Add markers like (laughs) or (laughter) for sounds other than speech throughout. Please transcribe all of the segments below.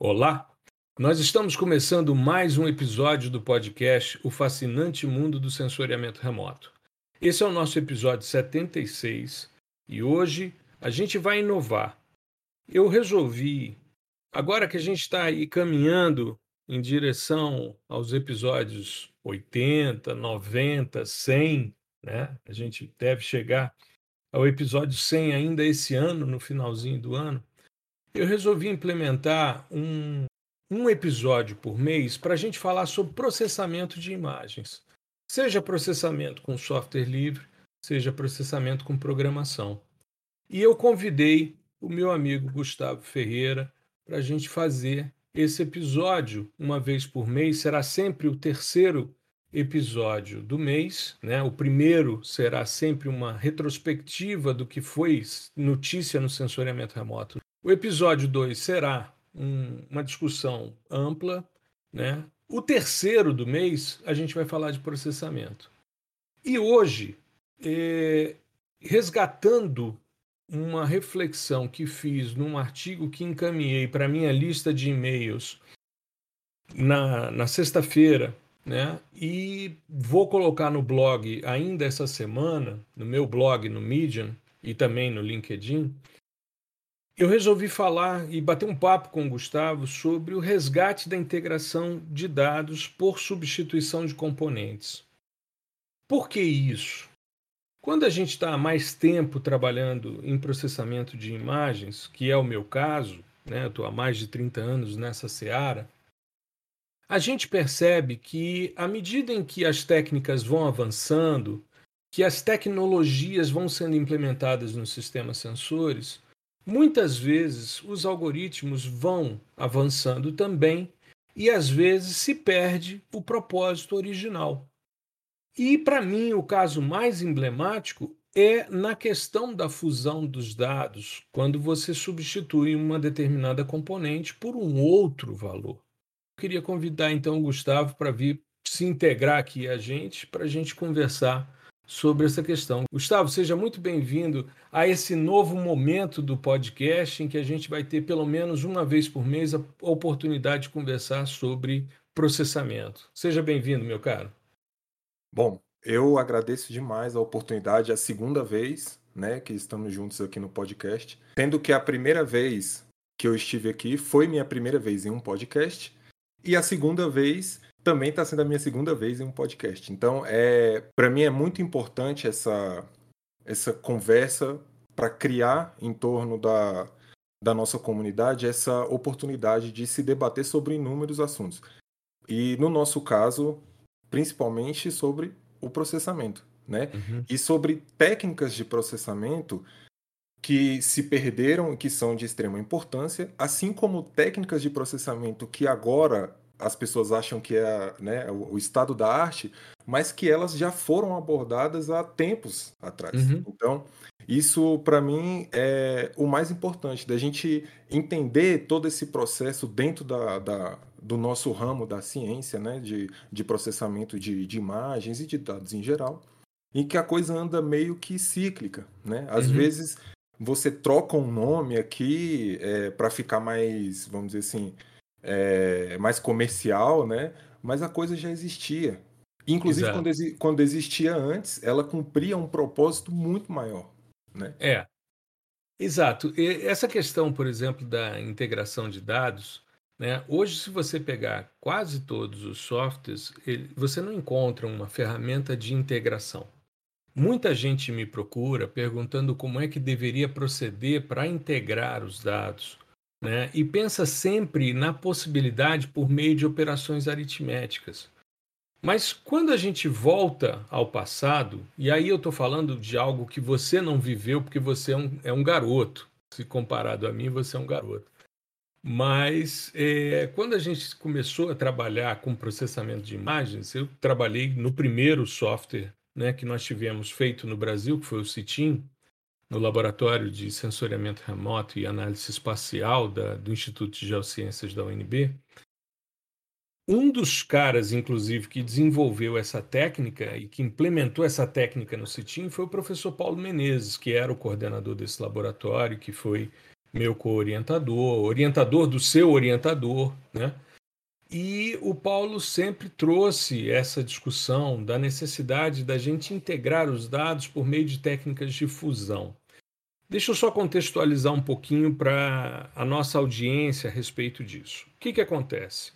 Olá! Nós estamos começando mais um episódio do podcast O Fascinante Mundo do Sensoriamento Remoto. Esse é o nosso episódio 76 e hoje a gente vai inovar. Eu resolvi, agora que a gente está aí caminhando em direção aos episódios 80, 90, 100, né? A gente deve chegar ao episódio 100 ainda esse ano, no finalzinho do ano eu resolvi implementar um, um episódio por mês para a gente falar sobre processamento de imagens. Seja processamento com software livre, seja processamento com programação. E eu convidei o meu amigo Gustavo Ferreira para a gente fazer esse episódio uma vez por mês. Será sempre o terceiro episódio do mês. Né? O primeiro será sempre uma retrospectiva do que foi notícia no sensoriamento remoto o episódio 2 será um, uma discussão ampla. Né? O terceiro do mês, a gente vai falar de processamento. E hoje, é, resgatando uma reflexão que fiz num artigo que encaminhei para minha lista de e-mails na, na sexta-feira, né? E vou colocar no blog ainda essa semana, no meu blog no Medium e também no LinkedIn, eu resolvi falar e bater um papo com o Gustavo sobre o resgate da integração de dados por substituição de componentes. Por que isso? Quando a gente está há mais tempo trabalhando em processamento de imagens, que é o meu caso, né, estou há mais de 30 anos nessa seara, a gente percebe que, à medida em que as técnicas vão avançando, que as tecnologias vão sendo implementadas nos sistemas sensores, Muitas vezes os algoritmos vão avançando também e às vezes se perde o propósito original. E para mim o caso mais emblemático é na questão da fusão dos dados, quando você substitui uma determinada componente por um outro valor. Eu queria convidar então o Gustavo para vir se integrar aqui a gente, para a gente conversar sobre essa questão. Gustavo, seja muito bem-vindo a esse novo momento do podcast em que a gente vai ter pelo menos uma vez por mês a oportunidade de conversar sobre processamento. Seja bem-vindo, meu caro. Bom, eu agradeço demais a oportunidade, a segunda vez, né, que estamos juntos aqui no podcast, tendo que a primeira vez que eu estive aqui foi minha primeira vez em um podcast e a segunda vez também está sendo a minha segunda vez em um podcast. Então, é, para mim é muito importante essa, essa conversa para criar em torno da, da nossa comunidade essa oportunidade de se debater sobre inúmeros assuntos. E no nosso caso, principalmente sobre o processamento, né? Uhum. E sobre técnicas de processamento que se perderam e que são de extrema importância, assim como técnicas de processamento que agora as pessoas acham que é né, o, estado da arte, mas que elas já foram abordadas há tempos atrás. Uhum. Então, isso para mim é o mais importante, da gente entender todo esse processo dentro da, da do nosso ramo da ciência, né, de, de processamento de, de imagens e de dados em geral, em que a coisa anda meio que cíclica. Né? Às uhum. vezes você troca um nome aqui é, para ficar mais, vamos dizer assim, é, mais comercial, né? Mas a coisa já existia. Inclusive, quando, quando, existia antes, ela cumpria um propósito muito maior. Né? É. Exato. E essa questão, por exemplo, da integração de dados, né? hoje, se você pegar quase todos os softwares, ele, você não encontra uma ferramenta de integração. Muita gente me procura perguntando como é que deveria proceder para integrar os dados né? e pensa sempre na possibilidade por meio de operações aritméticas. Mas quando a gente volta ao passado, e aí eu estou falando de algo que você não viveu porque você é um, é um garoto, se comparado a mim, você é um garoto. Mas é, quando a gente começou a trabalhar com processamento de imagens, eu trabalhei no primeiro software né, que nós tivemos feito no Brasil, que foi o CITIM, no Laboratório de Sensoriamento Remoto e Análise Espacial da, do Instituto de Geociências da UNB, um dos caras, inclusive, que desenvolveu essa técnica e que implementou essa técnica no CITIM foi o professor Paulo Menezes, que era o coordenador desse laboratório, que foi meu co-orientador, orientador do seu orientador, né? E o Paulo sempre trouxe essa discussão da necessidade da gente integrar os dados por meio de técnicas de fusão. Deixa eu só contextualizar um pouquinho para a nossa audiência a respeito disso. O que, que acontece?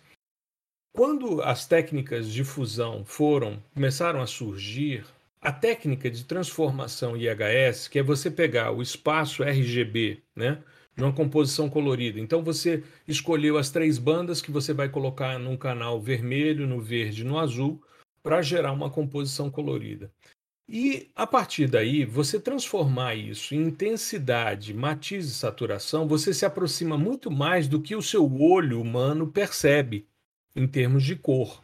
Quando as técnicas de fusão foram começaram a surgir, a técnica de transformação IHS, que é você pegar o espaço RGB, né, numa composição colorida. Então você escolheu as três bandas que você vai colocar num canal vermelho, no verde, no azul, para gerar uma composição colorida. E a partir daí, você transformar isso em intensidade, matiz e saturação, você se aproxima muito mais do que o seu olho humano percebe em termos de cor.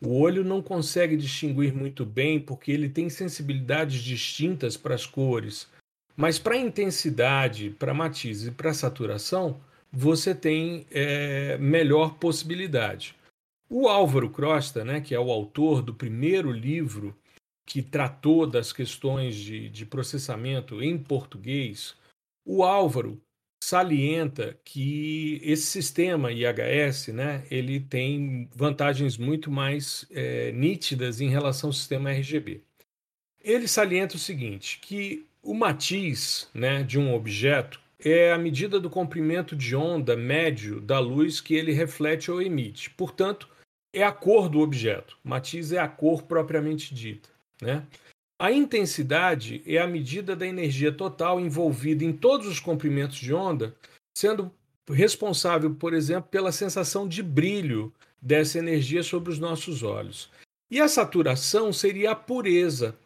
O olho não consegue distinguir muito bem porque ele tem sensibilidades distintas para as cores. Mas para intensidade, para matiz e para saturação, você tem é, melhor possibilidade. O Álvaro Crosta, né, que é o autor do primeiro livro que tratou das questões de, de processamento em português, o Álvaro salienta que esse sistema IHS, né, ele tem vantagens muito mais é, nítidas em relação ao sistema RGB. Ele salienta o seguinte, que o matiz né, de um objeto é a medida do comprimento de onda médio da luz que ele reflete ou emite. Portanto, é a cor do objeto. Matiz é a cor propriamente dita. Né? A intensidade é a medida da energia total envolvida em todos os comprimentos de onda, sendo responsável, por exemplo, pela sensação de brilho dessa energia sobre os nossos olhos. E a saturação seria a pureza.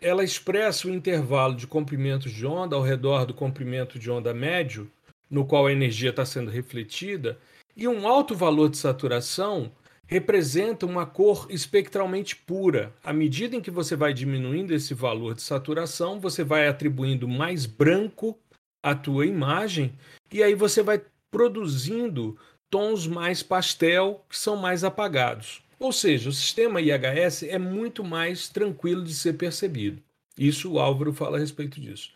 Ela expressa o intervalo de comprimentos de onda ao redor do comprimento de onda médio, no qual a energia está sendo refletida, e um alto valor de saturação representa uma cor espectralmente pura. À medida em que você vai diminuindo esse valor de saturação, você vai atribuindo mais branco à tua imagem e aí você vai produzindo tons mais pastel que são mais apagados. Ou seja, o sistema IHS é muito mais tranquilo de ser percebido. Isso o Álvaro fala a respeito disso.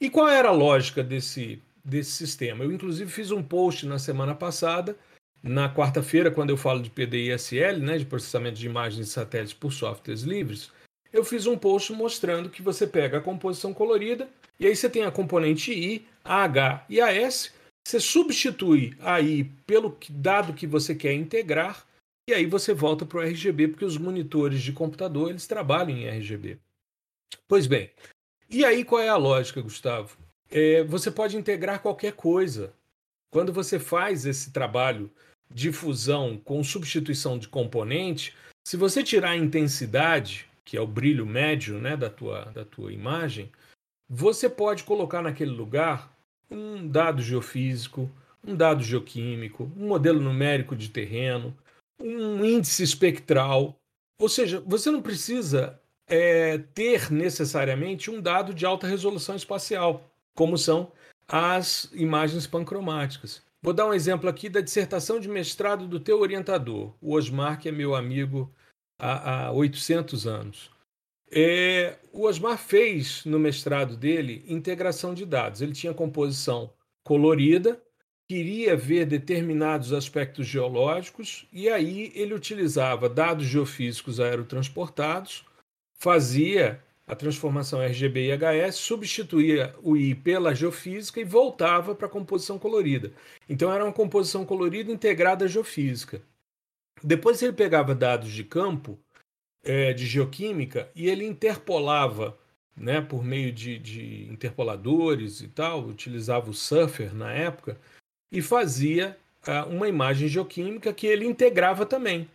E qual era a lógica desse, desse sistema? Eu, inclusive, fiz um post na semana passada na quarta-feira, ququando eu falo de PDISL, né, de processamento de imagens de satélites por softwares livres, eu fiz um post mostrando que você pega a composição colorida e aí você tem a componente I, a H e a S. Você substitui a I pelo dado que você quer integrar e aí você volta para o RGB, porque os monitores de computador eles trabalham em RGB. Pois bem, e aí qual é a lógica, Gustavo? É, você pode integrar qualquer coisa. Quando você faz esse trabalho de fusão com substituição de componente, se você tirar a intensidade, que é o brilho médio né, da, tua, da tua imagem, você pode colocar naquele lugar um dado geofísico, um dado geoquímico, um modelo numérico de terreno, um índice espectral. Ou seja, você não precisa é, ter necessariamente um dado de alta resolução espacial, como são as imagens pancromáticas. Vou dar um exemplo aqui da dissertação de mestrado do teu orientador, o Osmar, que é meu amigo há, há 800 anos. É, o Osmar fez no mestrado dele integração de dados. Ele tinha composição colorida, queria ver determinados aspectos geológicos, e aí ele utilizava dados geofísicos aerotransportados, fazia a transformação RGB e HS substituía o I pela geofísica e voltava para a composição colorida. Então era uma composição colorida integrada à geofísica. Depois ele pegava dados de campo, é, de geoquímica, e ele interpolava né, por meio de, de interpoladores e tal, utilizava o Surfer na época, e fazia uh, uma imagem geoquímica que ele integrava também.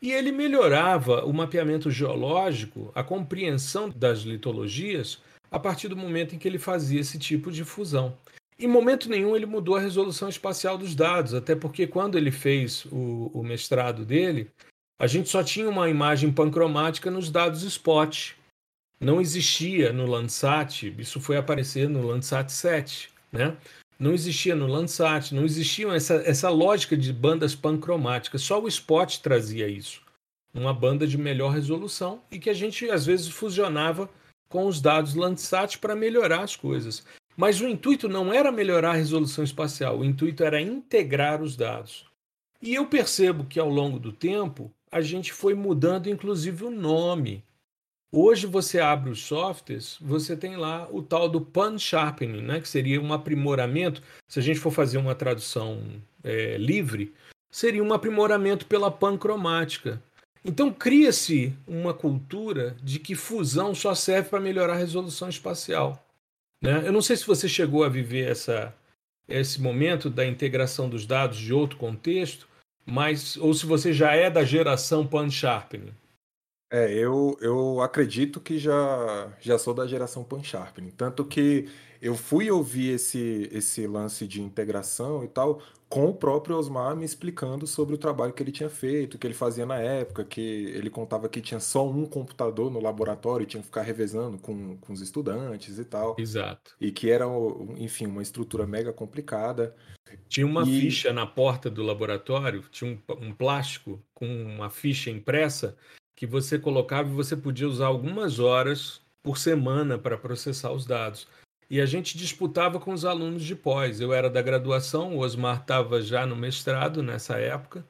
E ele melhorava o mapeamento geológico, a compreensão das litologias, a partir do momento em que ele fazia esse tipo de fusão. Em momento nenhum ele mudou a resolução espacial dos dados, até porque quando ele fez o, o mestrado dele, a gente só tinha uma imagem pancromática nos dados spot. Não existia no Landsat, isso foi aparecer no Landsat 7, né? Não existia no Landsat, não existia essa, essa lógica de bandas pancromáticas, só o Spot trazia isso. Uma banda de melhor resolução e que a gente às vezes fusionava com os dados Landsat para melhorar as coisas. Mas o intuito não era melhorar a resolução espacial, o intuito era integrar os dados. E eu percebo que ao longo do tempo a gente foi mudando inclusive o nome. Hoje você abre os softwares, você tem lá o tal do pan sharpening, né, que seria um aprimoramento. Se a gente for fazer uma tradução é, livre, seria um aprimoramento pela pancromática. Então cria-se uma cultura de que fusão só serve para melhorar a resolução espacial. Né? Eu não sei se você chegou a viver essa, esse momento da integração dos dados de outro contexto, mas ou se você já é da geração Pan Sharpening. É, eu, eu acredito que já, já sou da geração Pan Sharpening. Tanto que eu fui ouvir esse, esse lance de integração e tal com o próprio Osmar me explicando sobre o trabalho que ele tinha feito, que ele fazia na época, que ele contava que tinha só um computador no laboratório e tinha que ficar revezando com, com os estudantes e tal. Exato. E que era, enfim, uma estrutura mega complicada. Tinha uma e... ficha na porta do laboratório, tinha um, um plástico com uma ficha impressa que você colocava e você podia usar algumas horas por semana para processar os dados e a gente disputava com os alunos de pós. Eu era da graduação, o Osmar estava já no mestrado nessa época,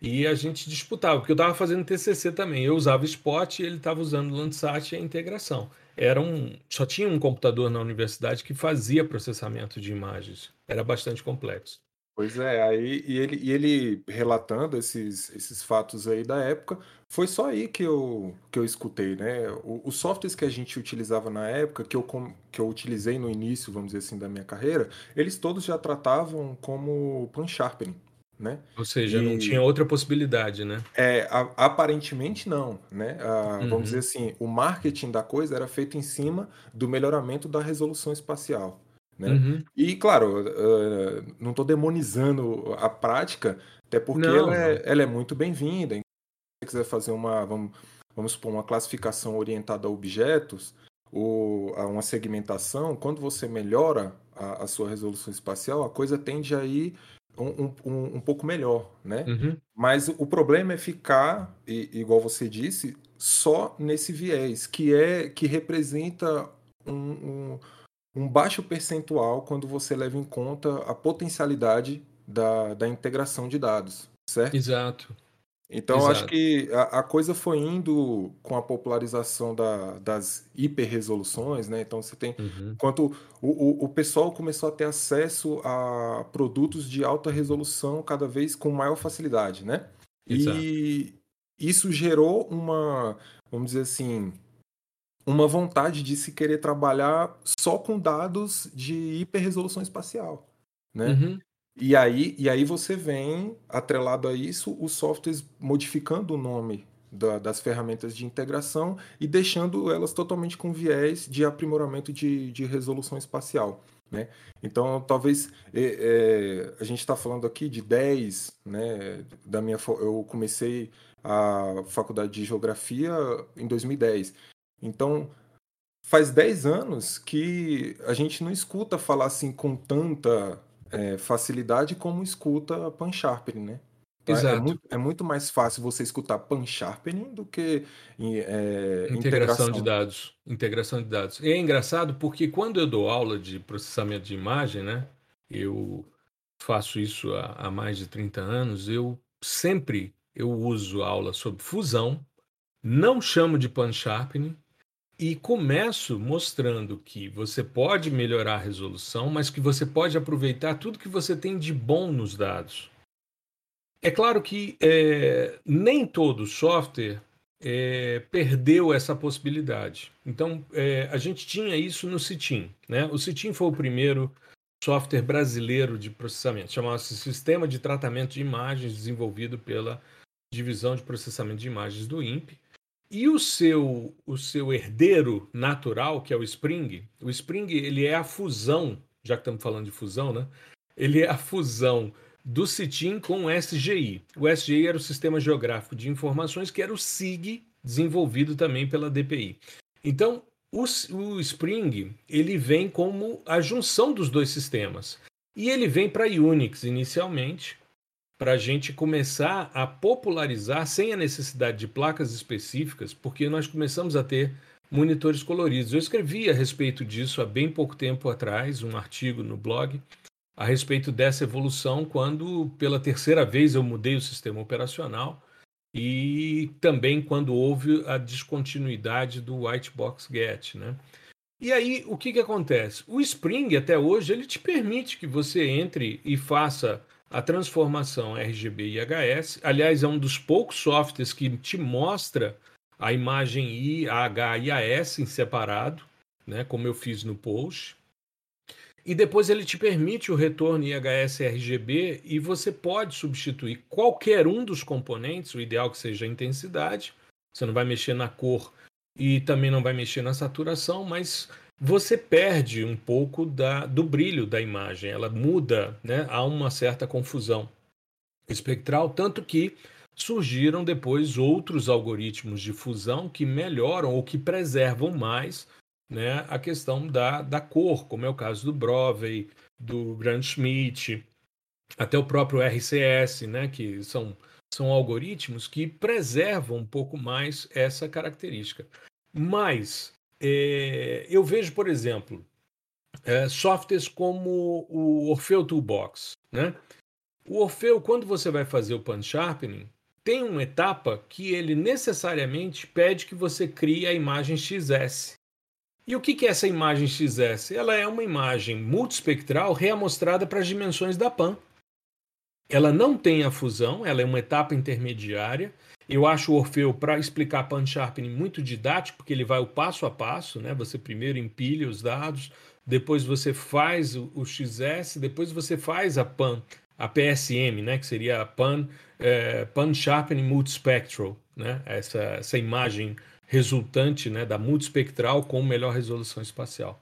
e a gente disputava, porque eu estava fazendo TCC também. Eu usava Spot e ele estava usando Landsat e a integração. Era um, só tinha um computador na universidade que fazia processamento de imagens. Era bastante complexo. Pois é, aí e ele, e ele relatando esses, esses fatos aí da época, foi só aí que eu, que eu escutei, né? O, os softwares que a gente utilizava na época, que eu, que eu utilizei no início, vamos dizer assim, da minha carreira, eles todos já tratavam como pan sharpening, né? Ou seja, e, não tinha outra possibilidade, né? É, a, aparentemente não, né? A, uhum. Vamos dizer assim, o marketing da coisa era feito em cima do melhoramento da resolução espacial. Né? Uhum. E, claro, uh, não estou demonizando a prática, até porque não, ela, é, ela, é, muito bem-vinda. Se você quiser fazer uma, vamos, vamos supor, uma classificação orientada a objetos, ou a uma segmentação, quando você melhora a, a, sua resolução espacial, a coisa tende a ir um, um, um pouco melhor, né? Uhum. Mas o problema é ficar, igual você disse, só nesse viés, que é que representa um, um baixo percentual quando você leva em conta a potencialidade da, da integração de dados, certo? Exato. Então, Exato. acho que a, a, coisa foi indo com a popularização da, das hiperresoluções, né? Então, você tem. Uhum. Quanto o, o, o, pessoal começou a ter acesso a produtos de alta resolução cada vez com maior facilidade, né? Exato. E isso gerou uma, vamos dizer assim, uma vontade de se querer trabalhar só com dados de hiperresolução espacial, né? Uhum. E aí, e aí você vem, atrelado a isso, os softwares modificando o nome da, das ferramentas de integração e deixando elas totalmente com viés de aprimoramento de, de resolução espacial. Né? Então, talvez é, é, a gente está falando aqui de 10, né? Da minha, eu comecei a faculdade de geografia em 2010. Então, faz 10 anos que a gente não escuta falar assim com tanta é, facilidade como escuta pan sharpening, né? Então, é Exato. É muito, é muito, mais fácil você escutar pan sharpening do que é, integração, integração, de dados. Integração de dados. E é engraçado porque quando eu dou aula de processamento de imagem, né? Eu faço isso há, há mais de 30 anos, eu sempre eu uso aula sobre fusão, não chamo de pan sharpening, e começo mostrando que você pode melhorar a resolução, mas que você pode aproveitar tudo que você tem de bom nos dados. É claro que é, nem todo software é, perdeu essa possibilidade. Então, é, a gente tinha isso no CITIM. Né? O CITIM foi o primeiro software brasileiro de processamento, chamava-se Sistema de Tratamento de Imagens, desenvolvido pela Divisão de Processamento de Imagens do INPE. E o seu, o seu herdeiro natural, que é o Spring, o Spring ele é a fusão, já que estamos falando de fusão, né? Ele é a fusão do CITIM com o SGI. O SGI era o Sistema Geográfico de Informações, que era o SIG, desenvolvido também pela DPI. Então, o, o Spring ele vem como a junção dos dois sistemas. E ele vem para Unix inicialmente, para a gente começar a popularizar sem a necessidade de placas específicas, porque nós começamos a ter monitores coloridos. Eu escrevi a respeito disso há bem pouco tempo atrás, um artigo no blog a respeito dessa evolução, quando pela terceira vez eu mudei o sistema operacional e também quando houve a descontinuidade do White Box Get, né? E aí, o que, que acontece? O Spring, até hoje, ele te permite que você entre e faça a transformação RGB e HS. Aliás, é um dos poucos softwares que te mostra a imagem I, H e AS em separado, né, como eu fiz no post. E depois ele te permite o retorno IHS RGB e você pode substituir qualquer um dos componentes, o ideal que seja a intensidade. Você não vai mexer na cor e também não vai mexer na saturação, mas você perde um pouco da, do brilho da imagem. Ela muda, né? há uma certa confusão espectral, tanto que surgiram depois outros algoritmos de fusão que melhoram ou que preservam mais né, a questão da, da cor, como é o caso do Brovey, do Grant Schmidt, até o próprio RCS, né, que são, são algoritmos que preservam um pouco mais essa característica. Mas é, eu vejo, por exemplo, é, softwares como o Orfeu Toolbox. Né? O Orfeu, quando você vai fazer o pan sharpening, tem uma etapa que ele necessariamente pede que você crie a imagem XS. E o que é essa imagem XS? Ela é uma imagem multispectral reamostrada para as dimensões da PAN. Ela não tem a fusão, ela é uma etapa intermediária. Eu acho o Orfeu, para explicar pan sharpening, muito didático, porque ele vai o passo a passo, né? Você primeiro empilha os dados, depois você faz o, XS, depois você faz a PAN, a PSM, né? Que seria a PAN, é, pan Sharpening Multispectral, né? Essa, essa imagem resultante né, da multispectral com melhor resolução espacial.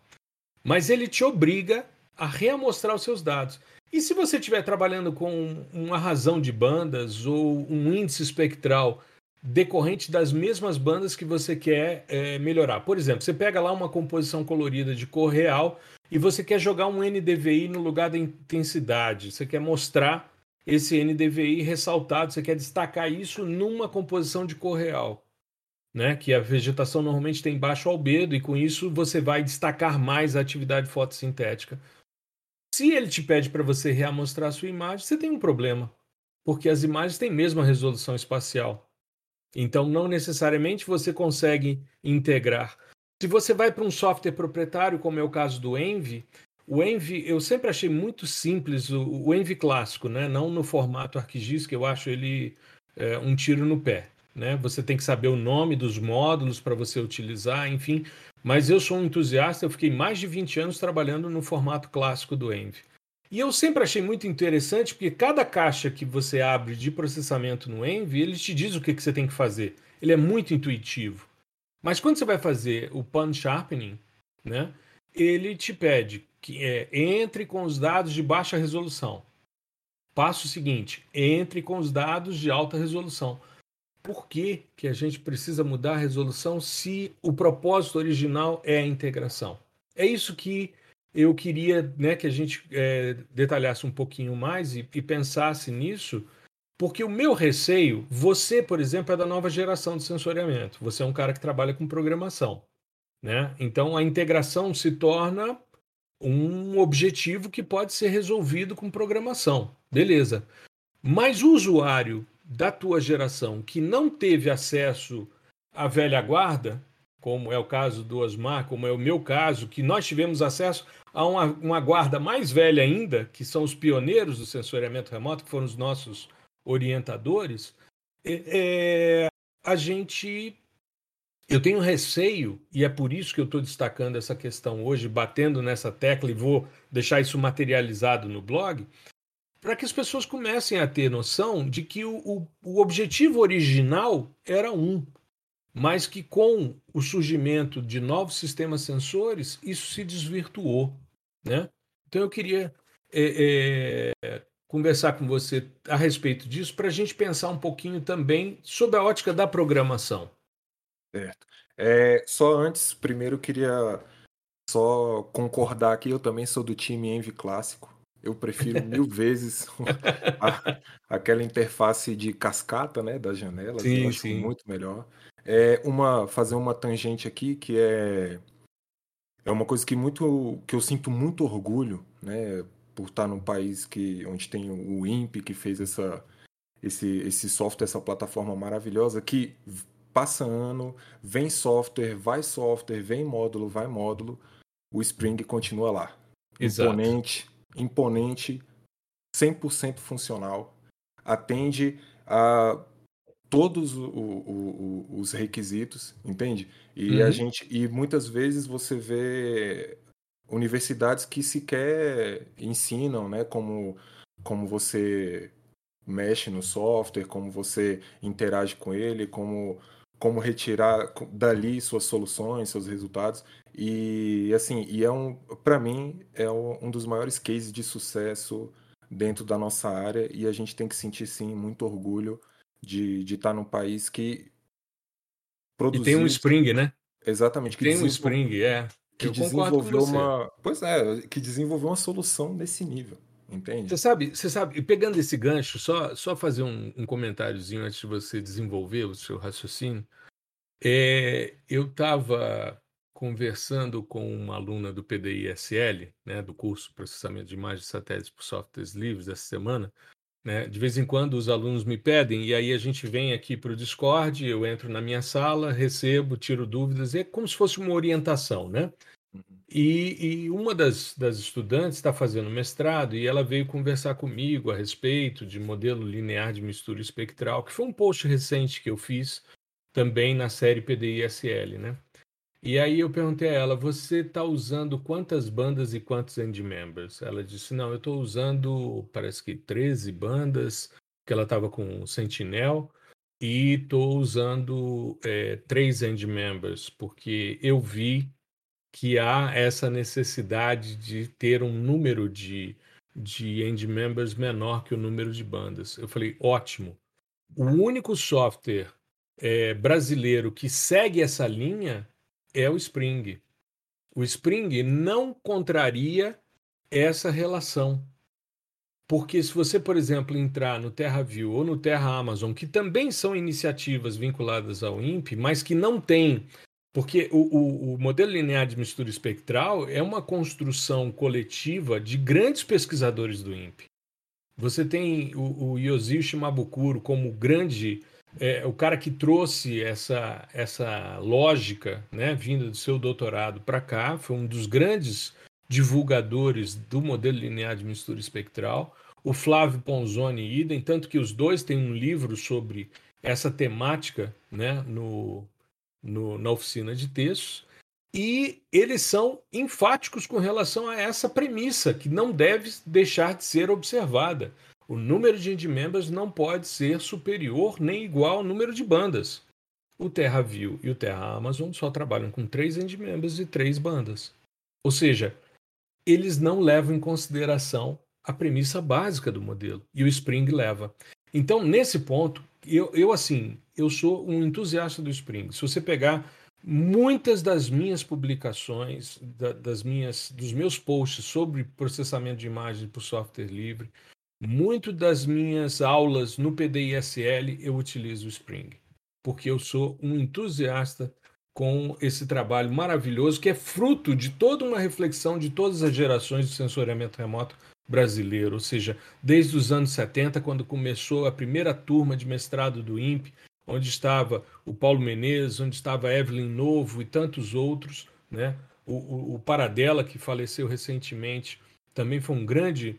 Mas ele te obriga a reamostrar os seus dados. E se você estiver trabalhando com uma razão de bandas ou um índice espectral decorrente das mesmas bandas que você quer é, melhorar. Por exemplo, você pega lá uma composição colorida de cor real e você quer jogar um NDVI no lugar da intensidade. Você quer mostrar esse NDVI ressaltado, você quer destacar isso numa composição de cor real né? Que a vegetação normalmente tem baixo albedo e com isso você vai destacar mais a atividade fotossintética. Se ele te pede para você reamostrar a sua imagem, você tem um problema, porque as imagens têm mesma resolução espacial. Então, não necessariamente você consegue integrar. Se você vai para um software proprietário, como é o caso do Envy, o Envy eu sempre achei muito simples, o, o Envy clássico, né? não no formato ArcGIS, que eu acho ele é, um tiro no pé né? Você tem que saber o nome dos módulos para você utilizar, enfim. Mas eu sou um entusiasta, eu fiquei mais de 20 anos trabalhando no formato clássico do Envy. E eu sempre achei muito interessante porque cada caixa que você abre de processamento no Envy, ele te diz o que, que você tem que fazer. Ele é muito intuitivo. Mas quando você vai fazer o pan sharpening, né, ele te pede que é, entre com os dados de baixa resolução. Passo seguinte, entre com os dados de alta resolução por que, que a gente precisa mudar a resolução se o propósito original é a integração? É isso que eu queria né, que a gente é, detalhasse um pouquinho mais e, e, pensasse nisso, porque o meu receio, você, por exemplo, é da nova geração de sensoriamento. Você é um cara que trabalha com programação. Né? Então a integração se torna um objetivo que pode ser resolvido com programação. Beleza. Mas o usuário da tua geração que não teve acesso à velha guarda, como é o caso do Osmar, como é o meu caso, que nós tivemos acesso a uma, uma guarda mais velha ainda, que são os pioneiros do sensoriamento remoto, que foram os nossos orientadores, é, é, a gente. Eu tenho receio, e é por isso que eu estou destacando essa questão hoje, batendo nessa tecla e vou deixar isso materializado no blog, para que as pessoas comecem a ter noção de que o, o, o, objetivo original era um, mas que com o surgimento de novos sistemas sensores, isso se desvirtuou. Né? Então eu queria é, é, conversar com você a respeito disso para a gente pensar um pouquinho também sobre a ótica da programação. Certo. É, só antes, primeiro queria só concordar aqui, eu também sou do time Envy clássico. Eu prefiro mil (laughs) vezes (laughs) a, aquela interface de cascata, né, das janelas. Sim, eu acho sim. muito melhor. é uma fazer uma tangente aqui que é é uma coisa que muito que eu sinto muito orgulho, né, por estar num país que onde tem o INPE que fez essa esse esse software, essa plataforma maravilhosa que passa ano, vem software, vai software, vem módulo, vai módulo, o Spring continua lá. Exato. Imponente, imponente, 100% funcional, atende a todos o, o, o, os requisitos, entende? E uhum. a gente e muitas vezes você vê universidades que sequer ensinam, né, como como você mexe no software, como você interage com ele, como como retirar dali suas soluções, seus resultados. E assim, e é um, para mim, é um dos maiores cases de sucesso dentro da nossa área e a gente tem que sentir sim muito orgulho de, de estar num país que produziu. E tem um Spring, né? Exatamente. Que tem um Spring, é. Que Eu desenvolveu uma. Pois é, que desenvolveu uma solução nesse nível. Entende? Você sabe, você sabe, pegando esse gancho, só, só fazer um, um comentáriozinho antes de você desenvolver o seu raciocínio. É, eu estava conversando com uma aluna do PDI-SL, né, do curso Processamento de Imagens de Satélites por Softwares Livres, essa semana. Né? De vez em quando os alunos me pedem, e aí a gente vem aqui para o Discord, eu entro na minha sala, recebo, tiro dúvidas, é como se fosse uma orientação, né? E, e uma das, das estudantes está fazendo mestrado e ela veio conversar comigo a respeito de modelo linear de mistura espectral, que foi um post recente que eu fiz também na série PDI-SL, né? E aí eu perguntei a ela, você está usando quantas bandas e quantos end members? Ela disse, não, eu estou usando, parece que 13 bandas, que ela estava com Sentinel, e estou usando é, três end members, porque eu vi que há essa necessidade de ter um número de, de end members menor que o número de bandas. Eu falei, ótimo. O único software é, brasileiro que segue essa linha é o Spring. O Spring não contraria essa relação. Porque se você, por exemplo, entrar no TerraView ou no Terra Amazon, que também são iniciativas vinculadas ao INPE, mas que não têm porque o, o, o, modelo linear de mistura espectral é uma construção coletiva de grandes pesquisadores do INPE. Você tem o, o Yosio Shimabukuro como grande, é, o cara que trouxe essa, essa lógica, né, vinda do seu doutorado para cá, foi um dos grandes divulgadores do modelo linear de mistura espectral. O Flávio Ponzoni idem, tanto que os dois têm um livro sobre essa temática né, no, no, na oficina de textos, e eles são enfáticos com relação a essa premissa, que não deve deixar de ser observada. O número de end members não pode ser superior nem igual ao número de bandas. O TerraView e o Terra Amazon só trabalham com três end members e três bandas. Ou seja, eles não levam em consideração a premissa básica do modelo, e o Spring leva. Então, nesse ponto, eu, eu assim, eu sou um entusiasta do Spring. Se você pegar muitas das minhas publicações, da, das minhas, dos meus posts sobre processamento de imagem por software livre, muito das minhas aulas no PDISL eu utilizo o Spring, porque eu sou um entusiasta com esse trabalho maravilhoso que é fruto de toda uma reflexão de todas as gerações de sensoriamento remoto brasileiro, ou seja, desde os anos 70, quando começou a primeira turma de mestrado do INPE, onde estava o Paulo Menezes, onde estava Evelyn Novo e tantos outros, né? O, o, o Paradela, que faleceu recentemente, também foi um grande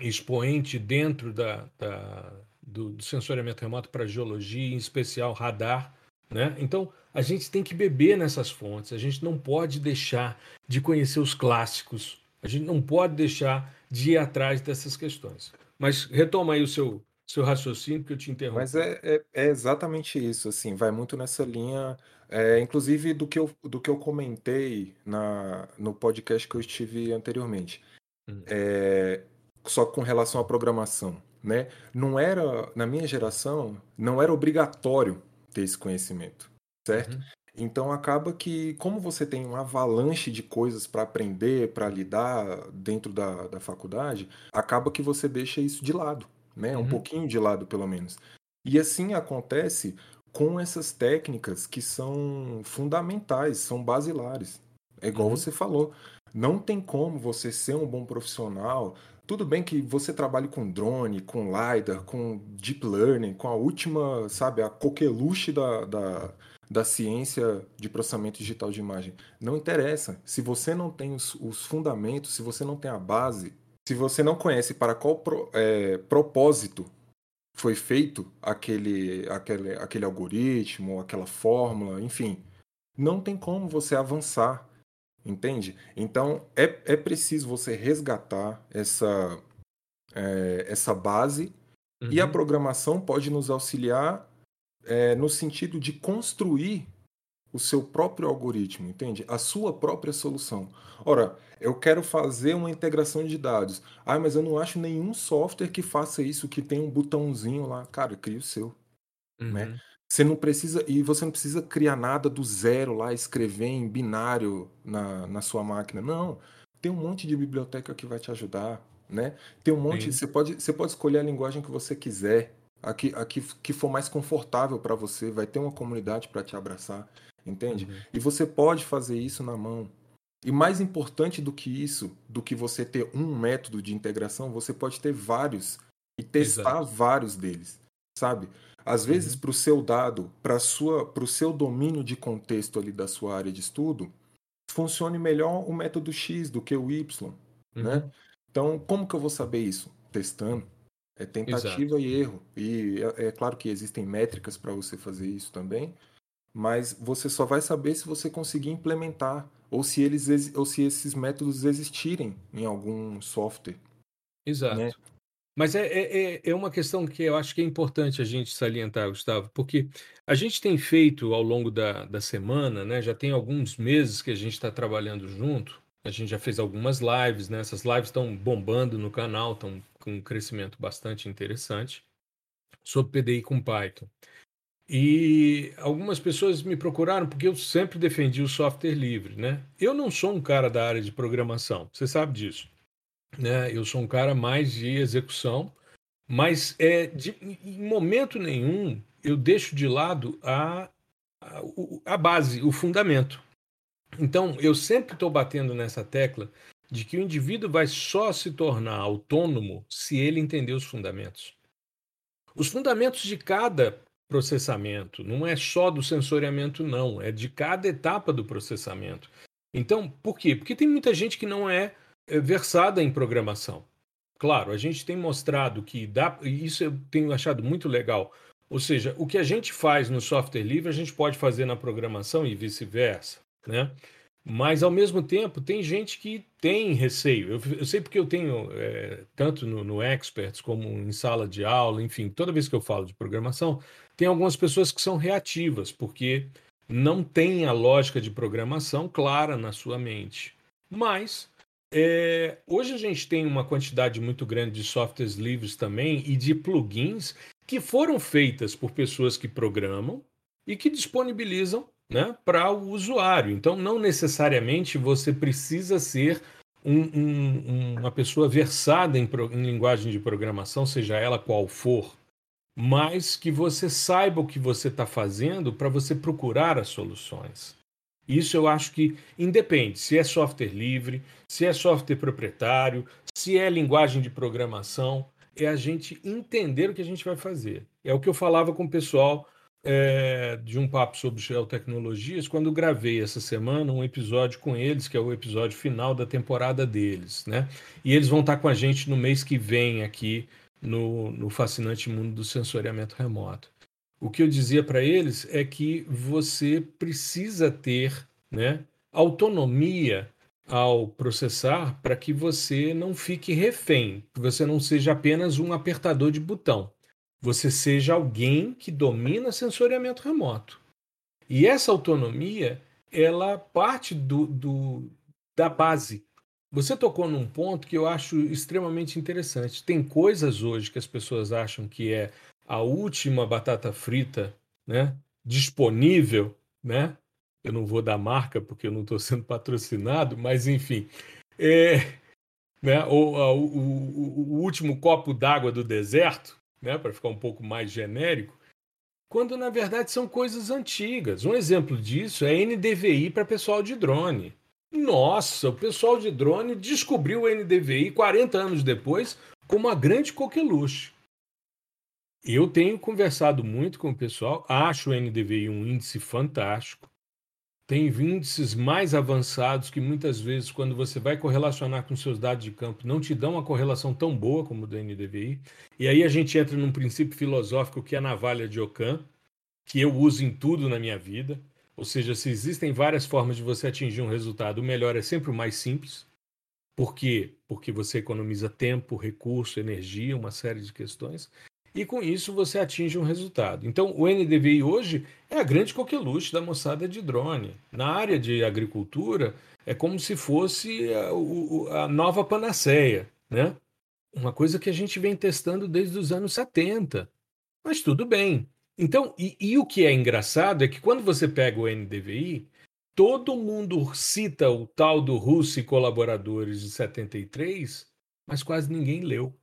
expoente dentro da, da do, do, sensoriamento remoto para geologia, em especial radar. Né? Então, a gente tem que beber nessas fontes, a gente não pode deixar de conhecer os clássicos, a gente não pode deixar de ir atrás dessas questões. Mas retoma aí o seu, seu raciocínio, que eu te interrompo. Mas é, é, é exatamente isso, assim, vai muito nessa linha, é, inclusive do que, eu, do que eu comentei na, no podcast que eu estive anteriormente. Hum. É, só com relação à programação. Né? Não era, na minha geração, não era obrigatório ter esse conhecimento, certo? Uhum. Então acaba que, como você tem uma avalanche de coisas para aprender, para lidar dentro da, da faculdade, acaba que você deixa isso de lado, né? Um uhum. pouquinho de lado, pelo menos. E assim acontece com essas técnicas que são fundamentais, são basilares. É igual uhum. você falou. Não tem como você ser um bom profissional. Tudo bem que você trabalhe com drone, com LiDAR, com deep learning, com a última, sabe, a coqueluche da, da, da ciência de processamento digital de imagem. Não interessa. Se você não tem os, os fundamentos, se você não tem a base, se você não conhece para qual pro, é, propósito foi feito aquele, aquele, aquele algoritmo, aquela fórmula, enfim, não tem como você avançar, entende? Então é, é preciso você resgatar essa, é, essa base uhum. e a uhum. programação pode nos auxiliar é, no sentido de construir o seu próprio algoritmo, entende? A sua própria solução. Ora, eu quero fazer uma integração de dados. Ah, mas eu não acho nenhum software que faça isso, que tem um botãozinho lá. Cara, cria o seu. Né? Uhum. Né? Você não precisa. E você não precisa criar nada do zero lá, escrever em binário na, na sua máquina. Não. Tem um monte de biblioteca que vai te ajudar. Né? Tem um monte. Você pode, você pode escolher a linguagem que você quiser. A que, a que, que for mais confortável para você. Vai ter uma comunidade para te abraçar entende? Uhum. E você pode fazer isso na mão. E mais importante do que isso, do que você ter um método de integração, você pode ter vários e testar Exato. vários deles, sabe? Às vezes, uhum. para o seu dado, para o seu domínio de contexto ali da sua área de estudo, funcione melhor o método X do que o Y, né? uhum. né? Então, como que eu vou saber isso? Testando. É tentativa Exato. e erro. E é, é claro que existem métricas para você fazer isso também, mas você só vai saber se você conseguir implementar ou se eles ou se esses métodos existirem em algum software. Exato. Né? Mas é, é, é, é uma questão que eu acho que é importante a gente salientar, Gustavo, porque a gente tem feito ao longo da, da semana, né? Já tem alguns meses que a gente está trabalhando junto. A gente já fez algumas lives, né? Essas lives estão bombando no canal, estão com um crescimento bastante interessante sobre PDI com Python. E algumas pessoas me procuraram porque eu sempre defendi o software livre, né? Eu não sou um cara da área de programação, você sabe disso, né? Eu sou um cara mais de execução, mas é de, em momento nenhum eu deixo de lado a, a, a base, o fundamento. Então eu sempre estou batendo nessa tecla de que o indivíduo vai só se tornar autônomo se ele entender os fundamentos. Os fundamentos de cada processamento. Não é só do sensoriamento, não. É de cada etapa do processamento. Então, por quê? Porque tem muita gente que não é, é versada em programação. Claro, a gente tem mostrado que dá, isso eu tenho achado muito legal. Ou seja, o que a gente faz no software livre, a gente pode fazer na programação e vice-versa, né? Mas, ao mesmo tempo, tem gente que tem receio. Eu, eu sei porque eu tenho, é, tanto no, no Experts como em sala de aula, enfim, toda vez que eu falo de programação, tem algumas pessoas que são reativas, porque não tem a lógica de programação clara na sua mente. Mas, é, hoje a gente tem uma quantidade muito grande de softwares livres também e de plugins que foram feitas por pessoas que programam e que disponibilizam né, para o usuário. Então, não necessariamente você precisa ser um, um, uma pessoa versada em, em linguagem de programação, seja ela qual for, mas que você saiba o que você está fazendo para você procurar as soluções. Isso eu acho que independe se é software livre, se é software proprietário, se é linguagem de programação, é a gente entender o que a gente vai fazer. É o que eu falava com o pessoal é, de um papo sobre geotecnologias quando gravei essa semana um episódio com eles, que é o episódio final da temporada deles, né? E eles vão estar com a gente no mês que vem aqui no, no fascinante mundo do sensoriamento remoto. O que eu dizia para eles é que você precisa ter, né, autonomia ao processar para que você não fique refém, que você não seja apenas um apertador de botão você seja alguém que domina sensoriamento remoto. E essa autonomia, ela parte do, do, da base. Você tocou num ponto que eu acho extremamente interessante. Tem coisas hoje que as pessoas acham que é a última batata frita né, disponível, né? Eu não vou dar marca porque eu não estou (laughs) sendo patrocinado, mas enfim. É, né, o, o, o, o último copo d'água do deserto, né, para ficar um pouco mais genérico, quando na verdade são coisas antigas. Um exemplo disso é NDVI para pessoal de drone. Nossa, o pessoal de drone descobriu o NDVI 40 anos depois como uma grande coqueluche. Eu tenho conversado muito com o pessoal, acho o NDVI um índice fantástico. Tem índices mais avançados que muitas vezes, quando você vai correlacionar com seus dados de campo, não te dão uma correlação tão boa como o do NDVI. E aí a gente entra num princípio filosófico que é a navalha de Ockham, que eu uso em tudo na minha vida. Ou seja, se existem várias formas de você atingir um resultado, o melhor é sempre o mais simples. Por quê? Porque você economiza tempo, recurso, energia, uma série de questões. E com isso você atinge um resultado. Então, o NDVI hoje é a grande coqueluche da moçada de drone. Na área de agricultura, é como se fosse a, a nova panaceia, né? Uma coisa que a gente vem testando desde os anos 70. Mas tudo bem, então, e, e, o que é engraçado é que quando você pega o NDVI, todo mundo cita o tal do Russo e colaboradores de 73, mas quase ninguém leu.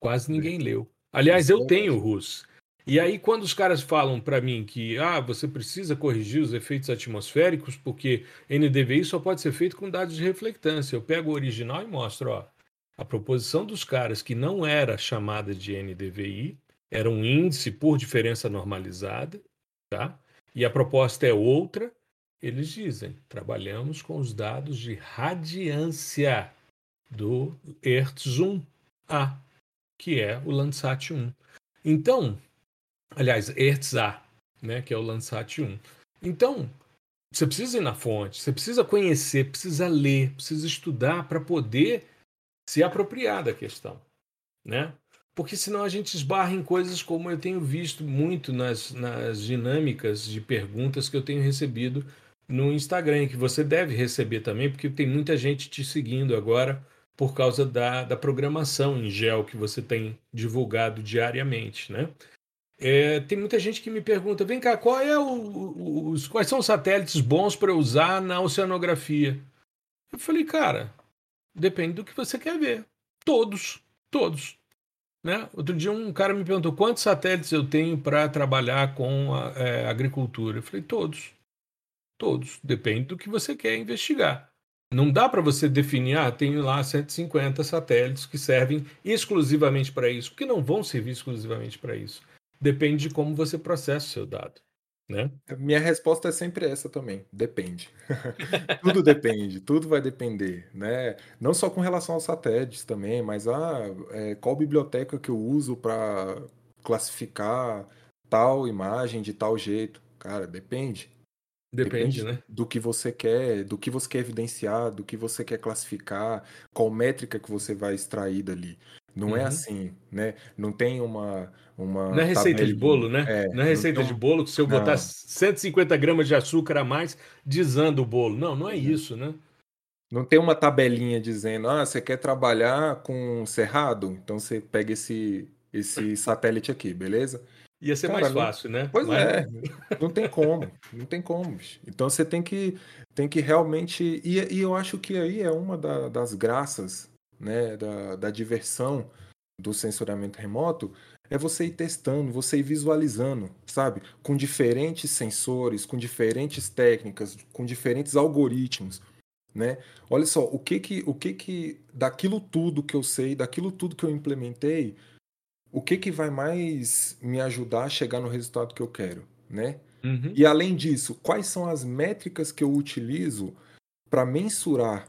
Quase ninguém leu. Aliás, eu tenho o Russo. E aí, quando os caras falam para mim que ah, você precisa corrigir os efeitos atmosféricos, porque NDVI só pode ser feito com dados de reflectância, eu pego o original e mostro, ó, a proposição dos caras que não era chamada de NDVI era um índice por diferença normalizada, tá? E a proposta é outra. Eles dizem: trabalhamos com os dados de radiância do Hertz 1A, que é o Landsat 1. Então, aliás, Hertz A, né, que é o Landsat 1. Então, você precisa ir na fonte, você precisa conhecer, precisa ler, precisa estudar para poder se apropriar da questão, né? porque senão a gente esbarra em coisas como eu tenho visto muito nas, nas dinâmicas de perguntas que eu tenho recebido no Instagram, que você deve receber também, porque tem muita gente te seguindo agora por causa da, da programação em gel que você tem divulgado diariamente, né? É, tem muita gente que me pergunta, vem cá, qual é o, os, quais são os satélites bons para usar na oceanografia? Eu falei, cara, depende do que você quer ver. Todos, todos. Né? Outro dia um cara me perguntou quantos satélites eu tenho para trabalhar com a é, agricultura. Eu falei, todos. Todos. Depende do que você quer investigar. Não dá para você definir, ah, tenho lá 150 satélites que servem exclusivamente para isso, porque não vão servir exclusivamente para isso. Depende de como você processa o seu dado. Né? Minha resposta é sempre essa também, depende. (laughs) tudo depende, tudo vai depender, né? Não só com relação aos satélites também, mas ah, é, qual biblioteca que eu uso para classificar tal imagem de tal jeito? Cara, depende. Depende, Depende né? do que você quer, do que você quer evidenciar, do que você quer classificar, qual métrica que você vai extrair dali. Não é uhum. é assim, né? Não tem uma. uma não é receita de bolo, né? É, não é receita não de bolo que se eu não. botar 150 gramas de açúcar a mais, desanda o bolo. Não, não é isso, né? Não tem uma tabelinha dizendo, ah, você quer trabalhar com cerrado? Então você pega esse, esse (laughs) satélite aqui, beleza? Ia ser Cara, mais fácil, não... né? Pois Mas... é, não tem como, não tem como. Então você tem que, tem que realmente. E, e eu acho que aí é uma da, das graças né, da, da diversão do sensoriamento remoto é você ir testando, você ir visualizando, sabe? Com diferentes sensores, com diferentes técnicas, com diferentes algoritmos, né? Olha só, o que que, o que que, daquilo tudo que eu sei, daquilo tudo que eu implementei, o que que vai mais me ajudar a chegar no resultado que eu quero, né? Uhum. E além disso, quais são as métricas que eu utilizo para mensurar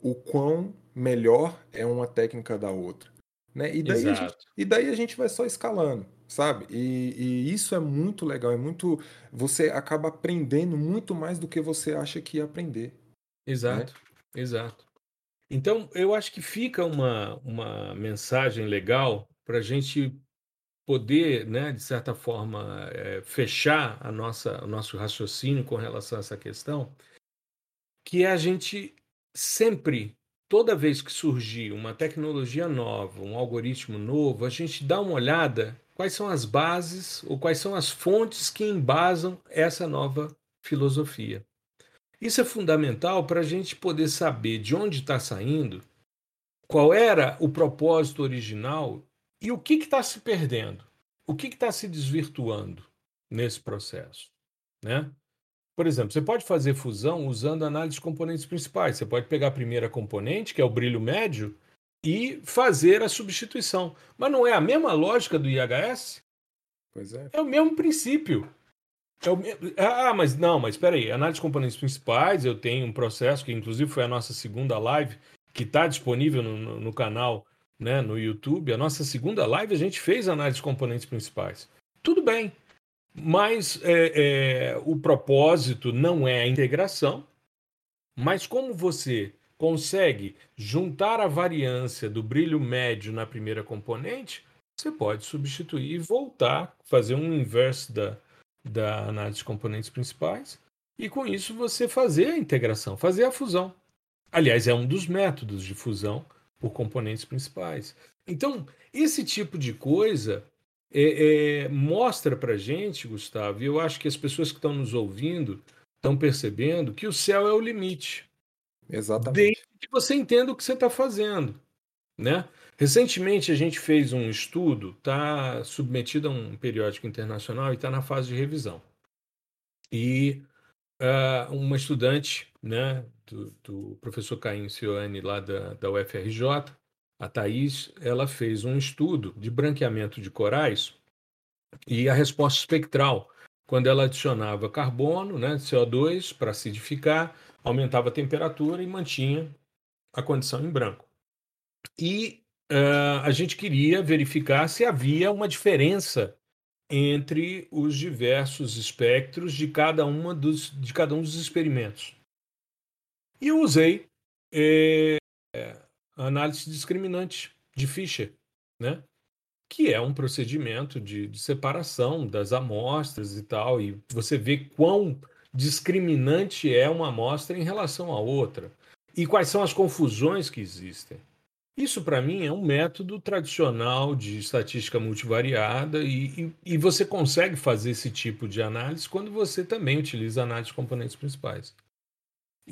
o quão melhor é uma técnica da outra. Né? E, daí gente, e daí a gente vai só escalando, sabe? E, e, isso é muito legal, é muito. Você acaba aprendendo muito mais do que você acha que ia aprender. Exato, né? exato. Então, eu acho que fica uma, uma mensagem legal para a gente poder, né, de certa forma, é, fechar a nossa, o nosso raciocínio com relação a essa questão, que é a gente sempre toda vez que surgir uma tecnologia nova, um algoritmo novo, a gente dá uma olhada quais são as bases ou quais são as fontes que embasam essa nova filosofia. Isso é fundamental para a gente poder saber de onde está saindo, qual era o propósito original e o que está se perdendo, o que está se desvirtuando. nesse processo, né? Por exemplo, você pode fazer fusão usando análise de componentes principais. Você pode pegar a primeira componente, que é o brilho médio, e fazer a substituição. Mas não é a mesma lógica do IHS? Pois é. É o mesmo princípio. É o mesmo... Ah, mas não, mas espera aí. Análise de componentes principais, eu tenho um processo que inclusive foi a nossa segunda live, que está disponível no, no, no, canal, né, no YouTube. A nossa segunda live a gente fez análise de componentes principais. Tudo bem. Mas é, é, o propósito não é a integração, mas como você consegue juntar a variância do brilho médio na primeira componente, você pode substituir e voltar, fazer um inverso da, da análise de componentes principais, e com isso você fazer a integração, fazer a fusão. Aliás, é um dos métodos de fusão por componentes principais. Então, esse tipo de coisa é, é, mostra para gente, Gustavo, e eu acho que as pessoas que estão nos ouvindo estão percebendo que o céu é o limite. Exatamente. Desde que você entenda o que você está fazendo. Né? Recentemente a gente fez um estudo, está submetido a um periódico internacional e está na fase de revisão. E uh, uma estudante né, do, do professor Caim Cioane, lá da, da UFRJ, a Thais, ela fez um estudo de branqueamento de corais e a resposta espectral, quando ela adicionava carbono, né, CO2, para acidificar, aumentava a temperatura e mantinha a condição em branco. E uh, a gente queria verificar se havia uma diferença entre os diversos espectros de cada, uma dos, de cada um dos experimentos. E eu usei é, análise discriminante de Fischer, né? que é um procedimento de, de separação das amostras e tal, e você vê quão discriminante é uma amostra em relação à outra e quais são as confusões que existem. Isso, para mim, é um método tradicional de estatística multivariada e, e, e, você consegue fazer esse tipo de análise quando você também utiliza análise de componentes principais.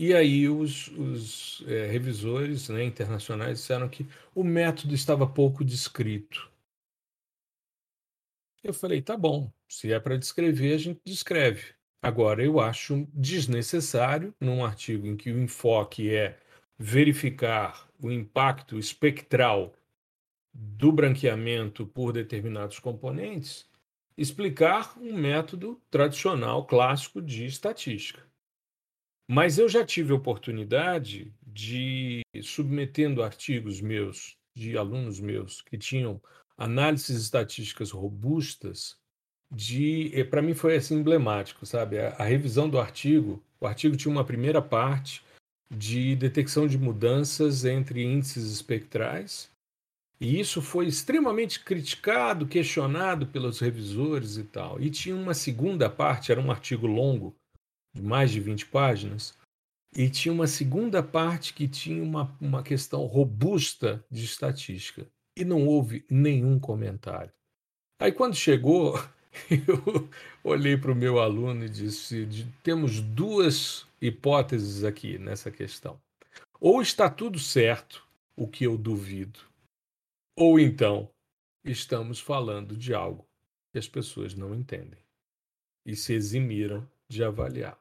E aí os, os é, revisores né, internacionais disseram que o método estava pouco descrito. Eu falei, tá bom, se é para descrever, a gente descreve. Agora, eu acho desnecessário, num artigo em que o enfoque é verificar o impacto espectral do branqueamento por determinados componentes, explicar um método tradicional, clássico de estatística. Mas eu já tive oportunidade de, submetendo artigos meus, de alunos meus, que tinham análises estatísticas robustas, de eh, para mim foi assim emblemático, sabe? A, a, revisão do artigo, o artigo tinha uma primeira parte de detecção de mudanças entre índices espectrais, e isso foi extremamente criticado, questionado pelos revisores e tal. E tinha uma segunda parte, era um artigo longo, de mais de 20 páginas, e tinha uma segunda parte que tinha uma, uma questão robusta de estatística. E não houve nenhum comentário. Aí, quando chegou (laughs) eu olhei para o meu aluno e disse: temos duas hipóteses aqui nessa questão. Ou está tudo certo, o que eu duvido, ou então estamos falando de algo que as pessoas não entendem e se eximiram de avaliar.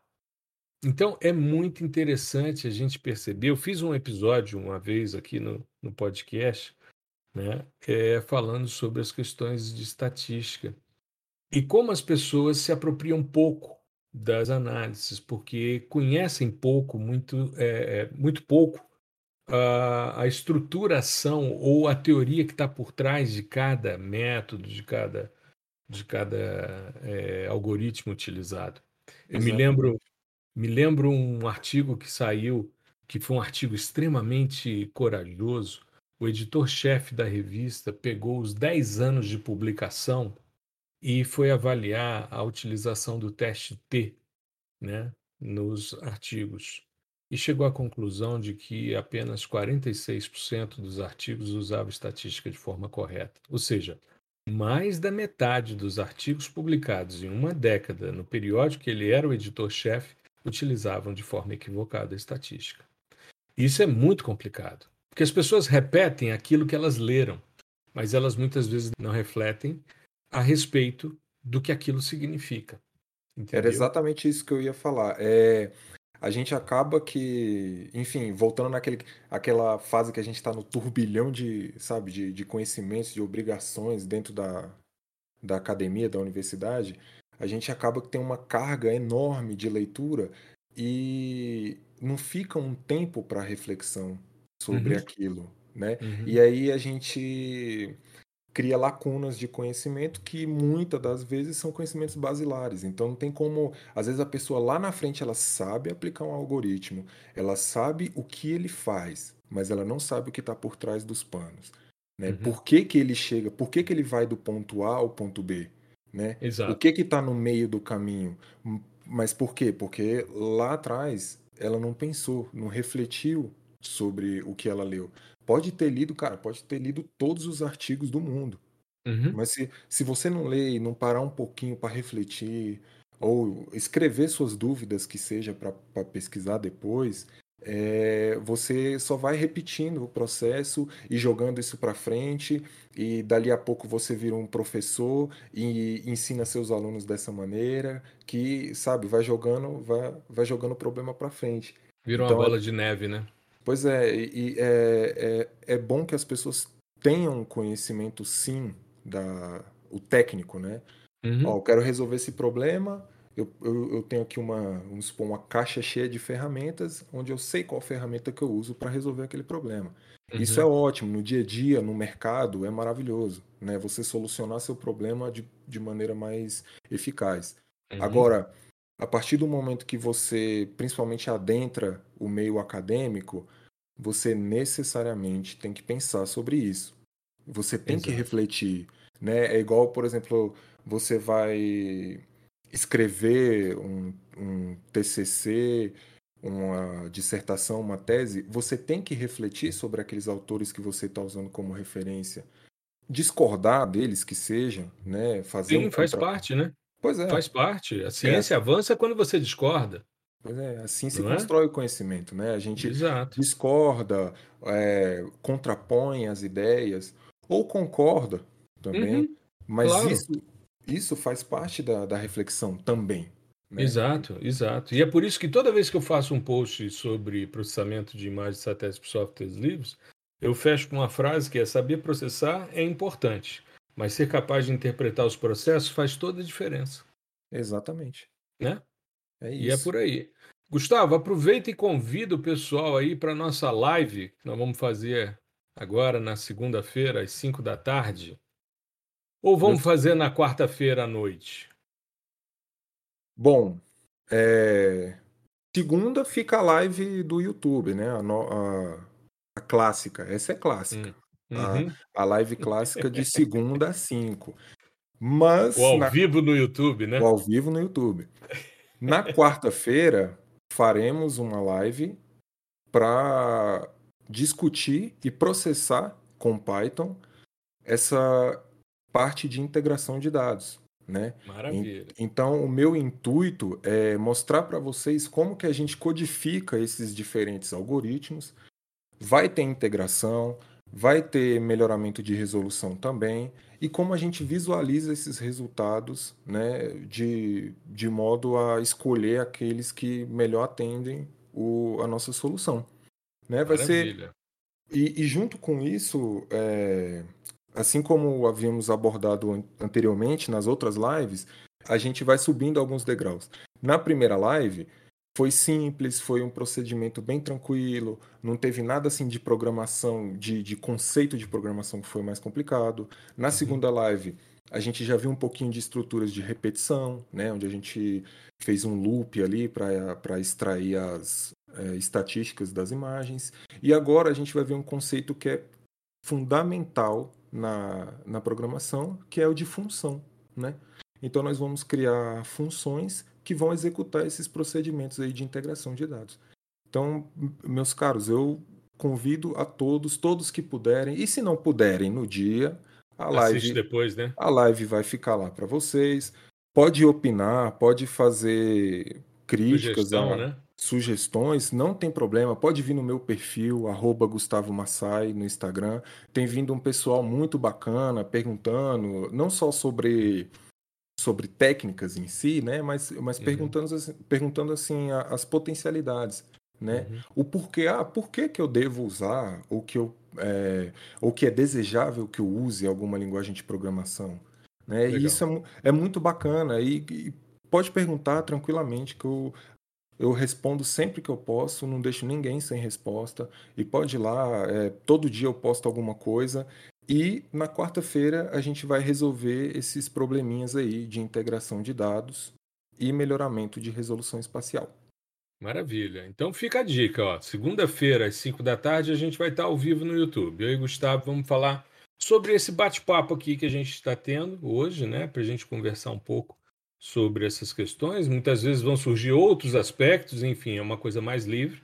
Então é muito interessante a gente perceber. Eu fiz um episódio uma vez aqui no, no podcast, né, é, falando sobre as questões de estatística e como as pessoas se apropriam pouco das análises, porque conhecem pouco, muito, é, é, muito pouco a, a estruturação ou a teoria que está por trás de cada método, de cada, de cada é, algoritmo utilizado. Eu me lembro, me lembro um artigo que saiu, que foi um artigo extremamente corajoso. O editor-chefe da revista pegou os 10 anos de publicação e foi avaliar a utilização do teste T né, nos artigos. E chegou à conclusão de que apenas 46% dos artigos usavam estatística de forma correta. Ou seja, mais da metade dos artigos publicados em uma década no periódico que ele era o editor-chefe utilizavam de forma equivocada a estatística. Isso é muito complicado, porque as pessoas repetem aquilo que elas leram, mas elas muitas vezes não refletem a respeito do que aquilo significa. Entendeu? Era exatamente isso que eu ia falar. É, a gente acaba que, enfim, voltando naquele, aquela fase que a gente está no turbilhão de, sabe, de, de conhecimentos, de obrigações dentro da, da academia, da universidade, a gente acaba que tem uma carga enorme de leitura e não fica um tempo para reflexão sobre Uhum, aquilo, né? E uhum, aí a gente cria lacunas de conhecimento que muitas das vezes são conhecimentos basilares. Então não tem como, às vezes a pessoa lá na frente ela sabe aplicar um algoritmo, ela sabe o que ele faz, mas ela não sabe o que está por trás dos panos, né? uhum. Por que que ele chega, por que que ele vai do ponto A ao ponto B, né? O Exato. que que está no meio do caminho? Mas por quê? Porque lá atrás ela não pensou, não refletiu sobre o que ela leu. Pode ter lido, cara, pode ter lido todos os artigos do mundo. Uhum, Mas se, se você não lê e não parar um pouquinho para refletir, ou escrever suas dúvidas que seja para pesquisar depois, é, você só vai repetindo o processo e jogando isso para frente, e dali a pouco você vira um professor e ensina seus alunos dessa maneira, que, sabe, vai jogando, vai, vai jogando o problema para frente. Virou uma Então, é, bola de neve, né? Pois é, e é, é, é bom que as pessoas tenham conhecimento, sim, da, o técnico, né? Ó, Uhum, eu quero resolver esse problema. Eu, eu, eu tenho aqui uma, vamos supor, uma caixa cheia de ferramentas, onde eu sei qual ferramenta que eu uso para resolver aquele problema. Isso é uhum, ótimo, no dia a dia, no mercado, é maravilhoso, né? Você solucionar seu problema de, de maneira mais eficaz. uhum. Agora, a partir do momento que você, principalmente, adentra o meio acadêmico, você necessariamente tem que pensar sobre isso. Você tem que Exato. refletir, né? É igual, por exemplo, você vai escrever um, um TCC, uma dissertação, uma tese, você tem que refletir sobre aqueles autores que você está usando como referência, discordar deles que seja, né? Fazer um Sim, faz contra... parte, né? Pois é, Faz parte. A é ciência assim, avança quando você discorda, pois é, assim se não é? constrói o conhecimento, né? A gente Exato. discorda, é, contrapõe as ideias, ou concorda também, Uhum, mas claro. isso, isso faz parte da, da reflexão também, né? Exato, exato. E é por isso que toda vez que eu faço um post sobre processamento de imagens satélites por softwares livres, eu fecho com uma frase que é saber processar é importante, mas ser capaz de interpretar os processos faz toda a diferença, Exatamente. né? É E é isso. por aí. Gustavo, aproveita e convida o pessoal aí para nossa live que nós vamos fazer agora na segunda-feira às 5 da tarde, ou vamos fazer na quarta-feira à noite? Bom, é, segunda fica a live do YouTube, né? A, no- a- a clássica. Essa é clássica. Hum. A, Uhum. a live clássica de segunda a cinco. O Mas ao na, vivo no YouTube, o né? ao vivo no YouTube. Na (laughs) quarta-feira, faremos uma live para discutir e processar com Python essa parte de integração de dados, né? Maravilha. Então, o meu intuito é mostrar para vocês como que a gente codifica esses diferentes algoritmos. Vai ter integração, vai ter melhoramento de resolução também, e como a gente visualiza esses resultados, né, de, de modo a escolher aqueles que melhor atendem o, a nossa solução, né? Vai ser Maravilha. e, e junto com isso, é, assim como havíamos abordado an- anteriormente nas outras lives, a gente vai subindo alguns degraus. Na primeira live, foi simples, foi um procedimento bem tranquilo, não teve nada assim de programação, de, de conceito de programação que foi mais complicado. Na Uhum. segunda live, a gente já viu um pouquinho de estruturas de repetição, né, onde a gente fez um loop ali para extrair as é, estatísticas das imagens. E agora a gente vai ver um conceito que é fundamental na, na programação, que é o de função, né? Então nós vamos criar funções que vão executar esses procedimentos aí de integração de dados. Então, meus caros, eu convido a todos, todos que puderem, e se não puderem no dia, a Assiste live, depois, né? a live vai ficar lá para vocês. Pode opinar, pode fazer críticas Sugestão, a né? sugestões, não tem problema. Pode vir no meu perfil, arroba Gustavo Massai, no Instagram. Tem vindo um pessoal muito bacana perguntando, não só sobre sobre técnicas em si, né? Mas, mas uhum. perguntando, assim, perguntando assim as potencialidades, né? Uhum. O porquê, ah, por que, que eu devo usar ou que eu é, ou que é desejável que eu use alguma linguagem de programação, né? E isso é, é muito bacana e, e, pode perguntar tranquilamente que eu eu respondo sempre que eu posso, não deixo ninguém sem resposta. E pode ir lá, é, todo dia eu posto alguma coisa e na quarta-feira a gente vai resolver esses probleminhas aí de integração de dados e melhoramento de resolução espacial. Maravilha. Então fica a dica, ó. Segunda-feira, às 5 da tarde, a gente vai estar ao vivo no YouTube. Eu e Gustavo vamos falar sobre esse bate-papo aqui que a gente está tendo hoje, né? Para a gente conversar um pouco sobre essas questões. Muitas vezes vão surgir outros aspectos, enfim, é uma coisa mais livre.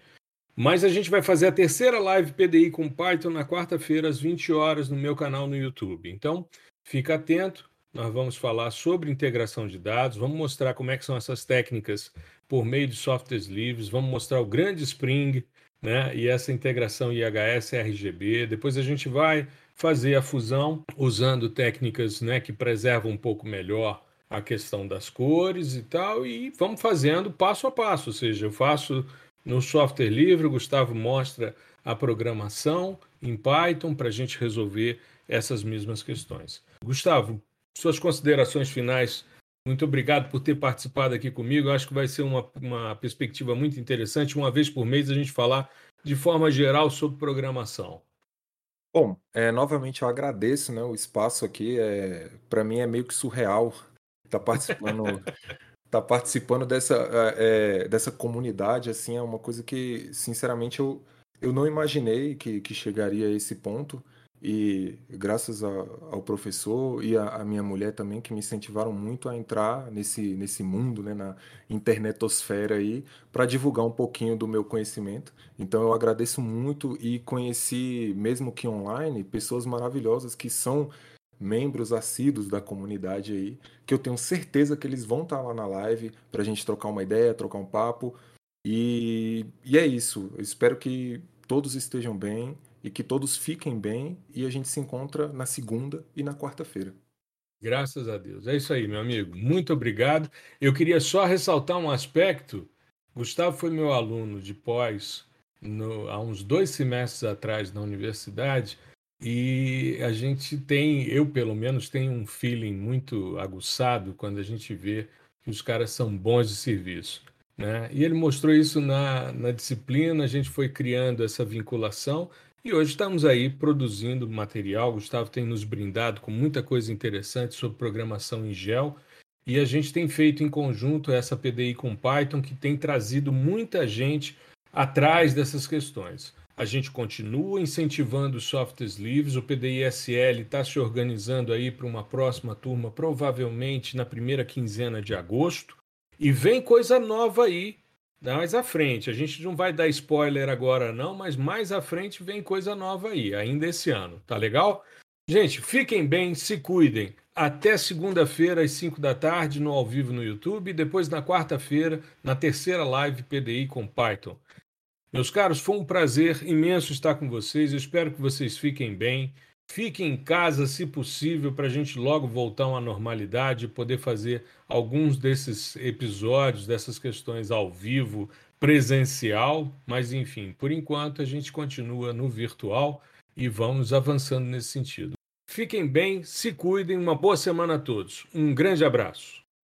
Mas a gente vai fazer a terceira live PDI com Python na quarta-feira, às 20 horas, no meu canal no YouTube. Então, fica atento. Nós vamos falar sobre integração de dados, vamos mostrar como é que são essas técnicas por meio de softwares livres, vamos mostrar o grande Spring, né? E essa integração IHS RGB. Depois a gente vai fazer a fusão usando técnicas, né, que preservam um pouco melhor a questão das cores e tal, e vamos fazendo passo a passo, ou seja, eu faço no software livre, o Gustavo mostra a programação em Python para a gente resolver essas mesmas questões. Gustavo, suas considerações finais. Muito obrigado por ter participado aqui comigo. Eu acho que vai ser uma, uma perspectiva muito interessante, uma vez por mês, a gente falar de forma geral sobre programação. Bom, é, novamente eu agradeço né, o espaço aqui. É, Para mim é meio que surreal estar (laughs) tá participando (laughs) tá participando dessa, é, dessa comunidade, assim, é uma coisa que, sinceramente, eu, eu não imaginei que, que chegaria a esse ponto. E graças a, ao professor e a, minha mulher também, que me incentivaram muito a entrar nesse, nesse mundo, né, na internetosfera aí, para divulgar um pouquinho do meu conhecimento. Então eu agradeço muito e conheci, mesmo que online, pessoas maravilhosas que são membros assíduos da comunidade aí, que eu tenho certeza que eles vão estar lá na live para a gente trocar uma ideia, trocar um papo. E, e é isso. Eu espero que todos estejam bem e que todos fiquem bem. E a gente se encontra na segunda e na quarta-feira. Graças a Deus. É isso aí, meu amigo. Muito obrigado. Eu queria só ressaltar um aspecto. Gustavo foi meu aluno de pós no, há uns dois semestres atrás na universidade. E a gente tem, eu pelo menos, tenho um feeling muito aguçado quando a gente vê que os caras são bons de serviço. Né? E ele mostrou isso na, na disciplina, a gente foi criando essa vinculação e hoje estamos aí produzindo material. O Gustavo tem nos brindado com muita coisa interessante sobre programação em gel. E a gente tem feito em conjunto essa PDI com Python, que tem trazido muita gente atrás dessas questões. A gente continua incentivando os softwares livres. O PDISL está se organizando aí para uma próxima turma, provavelmente na primeira quinzena de agosto. E vem coisa nova aí mais à frente. A gente não vai dar spoiler agora, não, mas mais à frente vem coisa nova aí, ainda esse ano. Tá legal? Gente, fiquem bem, se cuidem. Até segunda-feira, às 5 da tarde, no ao vivo no YouTube. Depois, na quarta-feira, na terceira live PDI com Python. Meus caros, foi um prazer imenso estar com vocês. Eu espero que vocês fiquem bem. Fiquem em casa, se possível, para a gente logo voltar uma normalidade e poder fazer alguns desses episódios, dessas questões ao vivo, presencial. Mas, enfim, por enquanto a gente continua no virtual e vamos avançando nesse sentido. Fiquem bem, se cuidem, uma boa semana a todos. Um grande abraço.